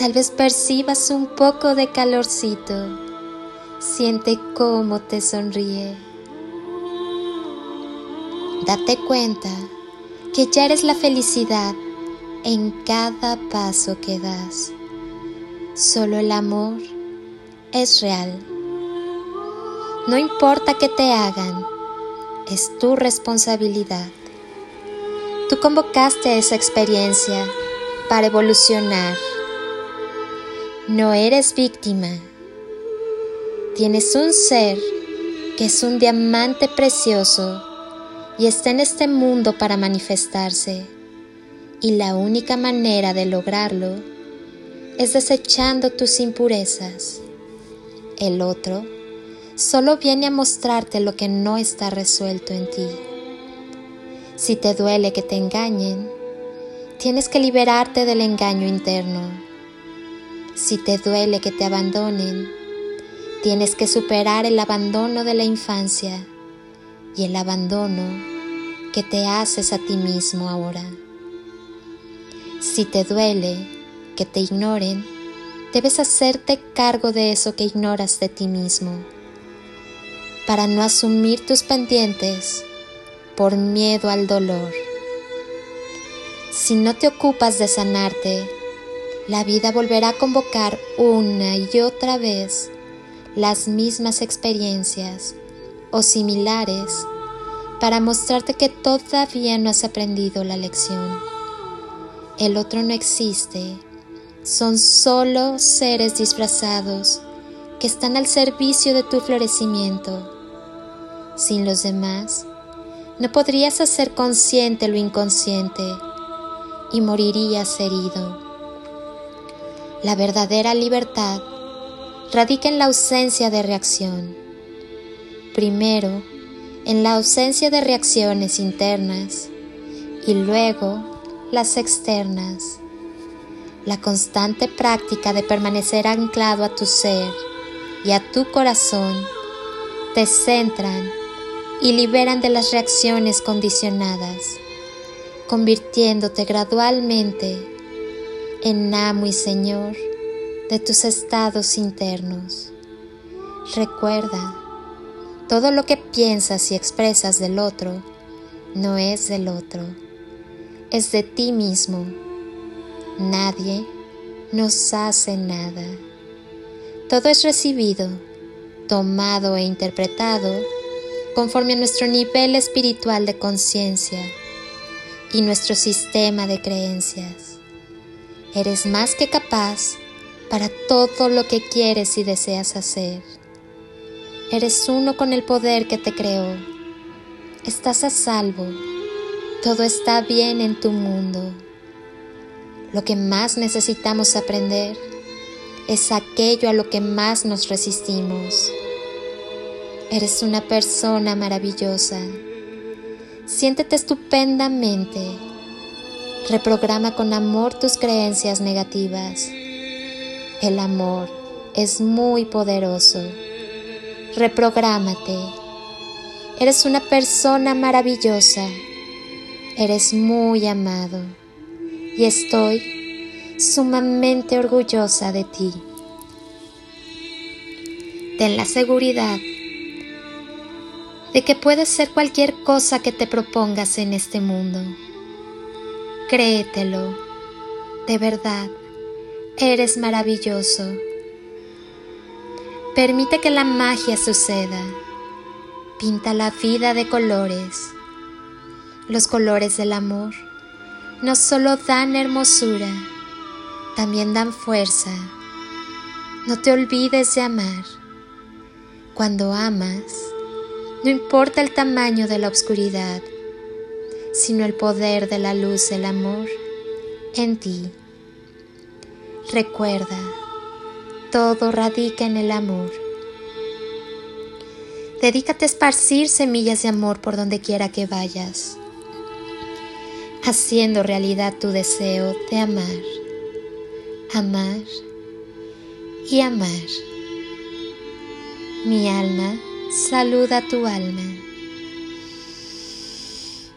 Tal vez percibas un poco de calorcito. Siente cómo te sonríe. Date cuenta que ya eres la felicidad en cada paso que das. Solo el amor es real. No importa qué te hagan, es tu responsabilidad. Tú convocaste esa experiencia para evolucionar. No eres víctima. Tienes un ser que es un diamante precioso y está en este mundo para manifestarse. Y la única manera de lograrlo es desechando tus impurezas. El otro solo viene a mostrarte lo que no está resuelto en ti. Si te duele que te engañen, tienes que liberarte del engaño interno. Si te duele que te abandonen, tienes que superar el abandono de la infancia y el abandono que te haces a ti mismo ahora. Si te duele que te ignoren, debes hacerte cargo de eso que ignoras de ti mismo, para no asumir tus pendientes por miedo al dolor. Si no te ocupas de sanarte, la vida volverá a convocar una y otra vez las mismas experiencias o similares para mostrarte que todavía no has aprendido la lección. El otro no existe son solo seres disfrazados que están al servicio de tu florecimiento. Sin los demás, no podrías hacer consciente lo inconsciente y morirías herido. La verdadera libertad radica en la ausencia de reacción. Primero, en la ausencia de reacciones internas y luego las externas la constante práctica de permanecer anclado a tu ser y a tu corazón te centran y liberan de las reacciones condicionadas, convirtiéndote gradualmente en amo y señor de tus estados internos. Recuerda, todo lo que piensas y expresas del otro no es del otro, es de ti mismo Nadie nos hace nada. Todo es recibido, tomado e interpretado conforme a nuestro nivel espiritual de conciencia y nuestro sistema de creencias. Eres más que capaz para todo lo que quieres y deseas hacer. Eres uno con el poder que te creó. Estás a salvo. Todo está bien en tu mundo. Lo que más necesitamos aprender es aquello a lo que más nos resistimos. Eres una persona maravillosa. Siéntete estupendamente. Reprograma con amor tus creencias negativas. El amor es muy poderoso. reprográmate. Eres una persona maravillosa. Eres muy amado. Y estoy sumamente orgullosa de ti. Ten la seguridad de que puedes ser cualquier cosa que te propongas en este mundo. Créetelo, de verdad, eres maravilloso. Permite que la magia suceda. Pinta la vida de colores. Los colores del amor no solo dan hermosura, también dan fuerza. No te olvides de amar. Cuando amas, no importa el tamaño de la oscuridad, sino el poder de la luz del amor en ti. Recuerda, todo radica en el amor. Dedícate a esparcir semillas de amor por donde quiera que vayas, haciendo realidad tu deseo de amar, amar y amar. Mi alma saluda tu alma.